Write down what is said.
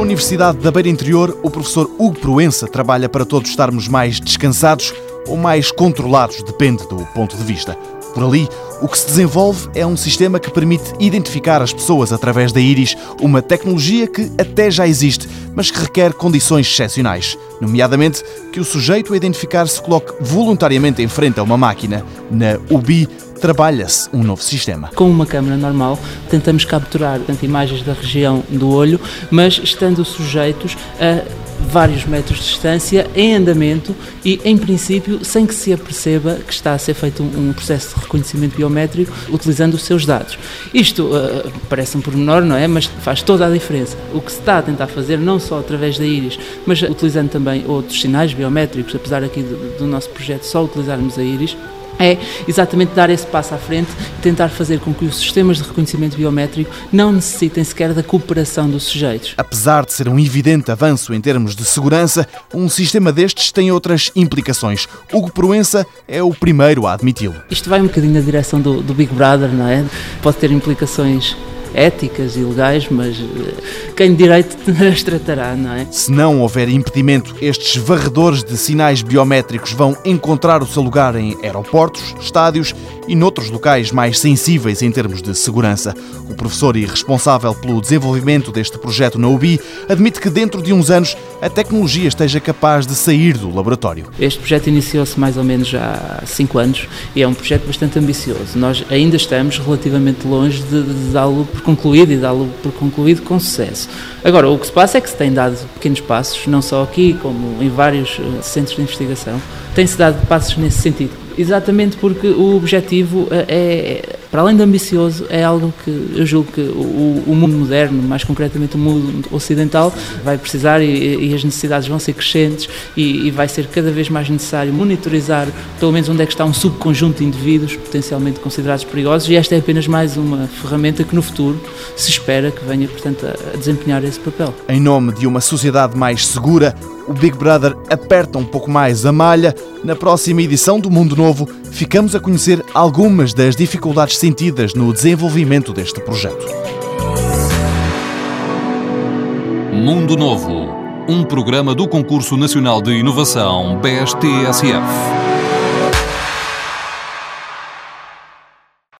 Universidade da Beira Interior, o professor Hugo Proença trabalha para todos estarmos mais descansados ou mais controlados, depende do ponto de vista. Por ali, o que se desenvolve é um sistema que permite identificar as pessoas através da íris, uma tecnologia que até já existe, mas que requer condições excepcionais, nomeadamente que o sujeito a identificar se coloque voluntariamente em frente a uma máquina. Na UBI, trabalha-se um novo sistema. Com uma câmera normal, tentamos capturar tanto imagens da região do olho, mas estando sujeitos a vários metros de distância, em andamento e, em princípio, sem que se aperceba que está a ser feito um, processo de reconhecimento biométrico utilizando os seus dados. Isto uh, parece um pormenor, não é? Mas faz toda a diferença. O que se está a tentar fazer, não só através da íris, mas utilizando também outros sinais biométricos, apesar aqui do, do nosso projeto só utilizarmos a íris, é exatamente dar esse passo à frente e tentar fazer com que os sistemas de reconhecimento biométrico não necessitem sequer da cooperação dos sujeitos. Apesar de ser um evidente avanço em termos de segurança, um sistema destes tem outras implicações. Hugo Proença é o primeiro a admiti-lo. Isto vai um bocadinho na direção do, do Big Brother, não é? Pode ter implicações éticas e legais, mas eh, quem de direito as tratará, não é? Se não houver impedimento, estes varredores de sinais biométricos vão encontrar o seu lugar em aeroportos, estádios e noutros locais mais sensíveis em termos de segurança. O professor e responsável pelo desenvolvimento deste projeto na UBI admite que dentro de uns anos a tecnologia esteja capaz de sair do laboratório. Este projeto iniciou-se mais ou menos há cinco anos e é um projeto bastante ambicioso. Nós ainda estamos relativamente longe de, de dá-lo por concluído e dá-lo por concluído com sucesso. Agora, o que se passa é que se tem dado pequenos passos, não só aqui, como em vários eh, centros de investigação, tem-se dado passos nesse sentido. Exatamente porque o objetivo eh, é, para além de ambicioso, é algo que eu julgo que o, o mundo moderno, mais concretamente o mundo ocidental, vai precisar e, e as necessidades vão ser crescentes e, e, vai ser cada vez mais necessário monitorizar pelo menos onde é que está um subconjunto de indivíduos potencialmente considerados perigosos e esta é apenas mais uma ferramenta que no futuro se espera que venha, portanto, a, a desempenhar esse papel. Em nome de uma sociedade mais segura, o Big Brother aperta um pouco mais a malha. Na próxima edição do Mundo Novo, ficamos a conhecer algumas das dificuldades sentidas no desenvolvimento deste projeto. Mundo Novo, um programa do Concurso Nacional de Inovação BSTSF.